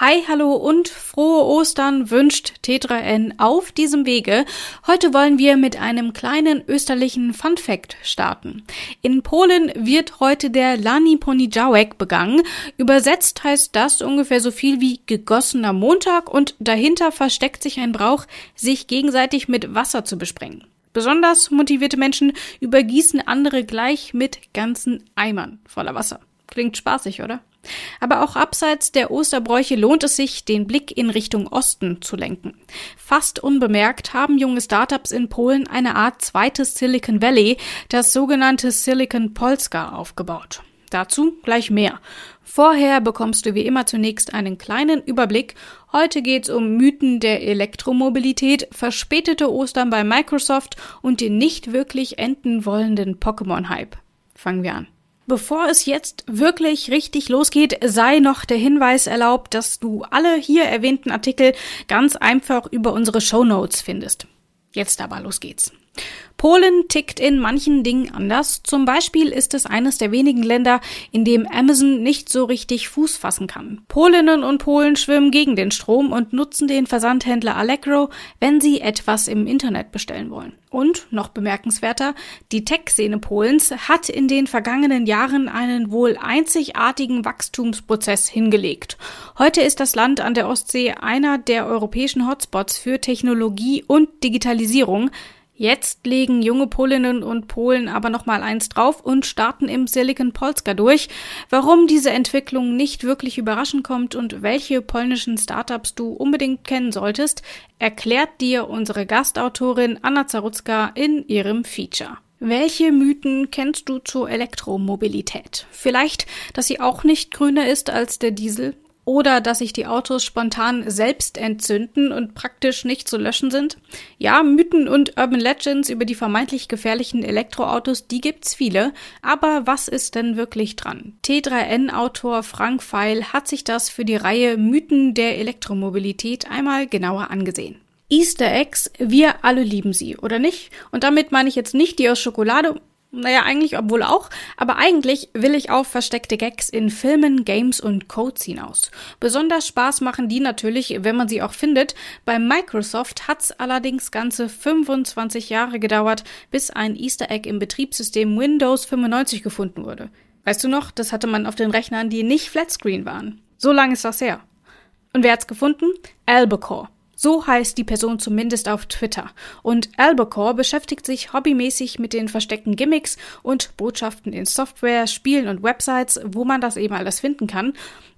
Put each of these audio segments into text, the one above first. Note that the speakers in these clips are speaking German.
Hi, hallo und frohe Ostern wünscht Tetra N auf diesem Wege. Heute wollen wir mit einem kleinen österlichen Fun Fact starten. In Polen wird heute der Lani Ponidziałek begangen. Übersetzt heißt das ungefähr so viel wie gegossener Montag und dahinter versteckt sich ein Brauch, sich gegenseitig mit Wasser zu besprengen. Besonders motivierte Menschen übergießen andere gleich mit ganzen Eimern voller Wasser. Klingt spaßig, oder? Aber auch abseits der Osterbräuche lohnt es sich, den Blick in Richtung Osten zu lenken. Fast unbemerkt haben junge Startups in Polen eine Art zweites Silicon Valley, das sogenannte Silicon Polska, aufgebaut. Dazu gleich mehr. Vorher bekommst du wie immer zunächst einen kleinen Überblick. Heute geht's um Mythen der Elektromobilität, verspätete Ostern bei Microsoft und den nicht wirklich enden wollenden Pokémon-Hype. Fangen wir an. Bevor es jetzt wirklich richtig losgeht, sei noch der Hinweis erlaubt, dass du alle hier erwähnten Artikel ganz einfach über unsere Show Notes findest. Jetzt aber los geht's. Polen tickt in manchen Dingen anders. Zum Beispiel ist es eines der wenigen Länder, in dem Amazon nicht so richtig Fuß fassen kann. Polinnen und Polen schwimmen gegen den Strom und nutzen den Versandhändler Allegro, wenn sie etwas im Internet bestellen wollen. Und, noch bemerkenswerter, die Tech-Szene Polens hat in den vergangenen Jahren einen wohl einzigartigen Wachstumsprozess hingelegt. Heute ist das Land an der Ostsee einer der europäischen Hotspots für Technologie und Digitalisierung. Jetzt legen junge Polinnen und Polen aber noch mal eins drauf und starten im Silicon Polska durch. Warum diese Entwicklung nicht wirklich überraschend kommt und welche polnischen Startups du unbedingt kennen solltest, erklärt dir unsere Gastautorin Anna Zarutzka in ihrem Feature. Welche Mythen kennst du zur Elektromobilität? Vielleicht, dass sie auch nicht grüner ist als der Diesel oder dass sich die Autos spontan selbst entzünden und praktisch nicht zu löschen sind? Ja, Mythen und Urban Legends über die vermeintlich gefährlichen Elektroautos, die gibt's viele. Aber was ist denn wirklich dran? T3N-Autor Frank Feil hat sich das für die Reihe Mythen der Elektromobilität einmal genauer angesehen. Easter Eggs, wir alle lieben sie, oder nicht? Und damit meine ich jetzt nicht die aus Schokolade naja, eigentlich obwohl auch, aber eigentlich will ich auf versteckte Gags in Filmen, Games und Codes hinaus. Besonders Spaß machen die natürlich, wenn man sie auch findet. Bei Microsoft hat's allerdings ganze 25 Jahre gedauert, bis ein Easter Egg im Betriebssystem Windows 95 gefunden wurde. Weißt du noch, das hatte man auf den Rechnern, die nicht Flatscreen waren. So lange ist das her. Und wer hat's gefunden? Albacore. So heißt die Person zumindest auf Twitter. Und Albacore beschäftigt sich hobbymäßig mit den versteckten Gimmicks und Botschaften in Software, Spielen und Websites, wo man das eben alles finden kann.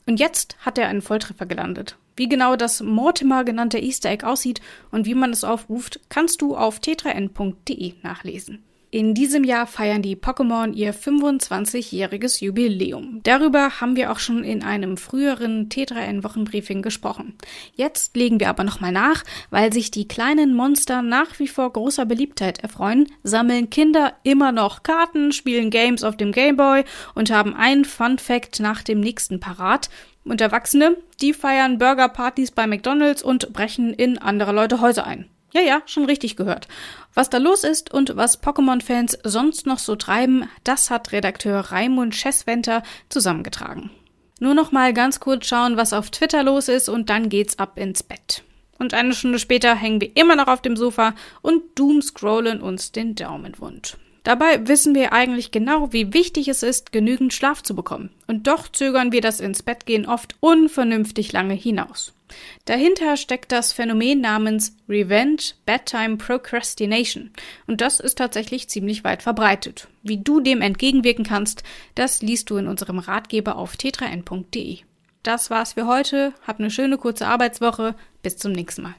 Und jetzt hat er einen Volltreffer gelandet. Wie genau das Mortimer genannte Easter Egg aussieht und wie man es aufruft, kannst du auf tetraN.de nachlesen. In diesem Jahr feiern die Pokémon ihr 25-jähriges Jubiläum. Darüber haben wir auch schon in einem früheren T3N-Wochenbriefing gesprochen. Jetzt legen wir aber nochmal nach, weil sich die kleinen Monster nach wie vor großer Beliebtheit erfreuen, sammeln Kinder immer noch Karten, spielen Games auf dem Gameboy und haben einen Fun Fact nach dem nächsten parat. Und Erwachsene, die feiern Burgerpartys bei McDonalds und brechen in andere Leute Häuser ein. Ja, ja, schon richtig gehört. Was da los ist und was Pokémon-Fans sonst noch so treiben, das hat Redakteur Raimund Schesswenter zusammengetragen. Nur noch mal ganz kurz schauen, was auf Twitter los ist und dann geht's ab ins Bett. Und eine Stunde später hängen wir immer noch auf dem Sofa und doom scrollen uns den Daumen wund. Dabei wissen wir eigentlich genau, wie wichtig es ist, genügend Schlaf zu bekommen. Und doch zögern wir das ins Bett gehen oft unvernünftig lange hinaus. Dahinter steckt das Phänomen namens Revenge Bedtime Procrastination. Und das ist tatsächlich ziemlich weit verbreitet. Wie du dem entgegenwirken kannst, das liest du in unserem Ratgeber auf tetraN.de. Das war's für heute. Hab eine schöne kurze Arbeitswoche. Bis zum nächsten Mal.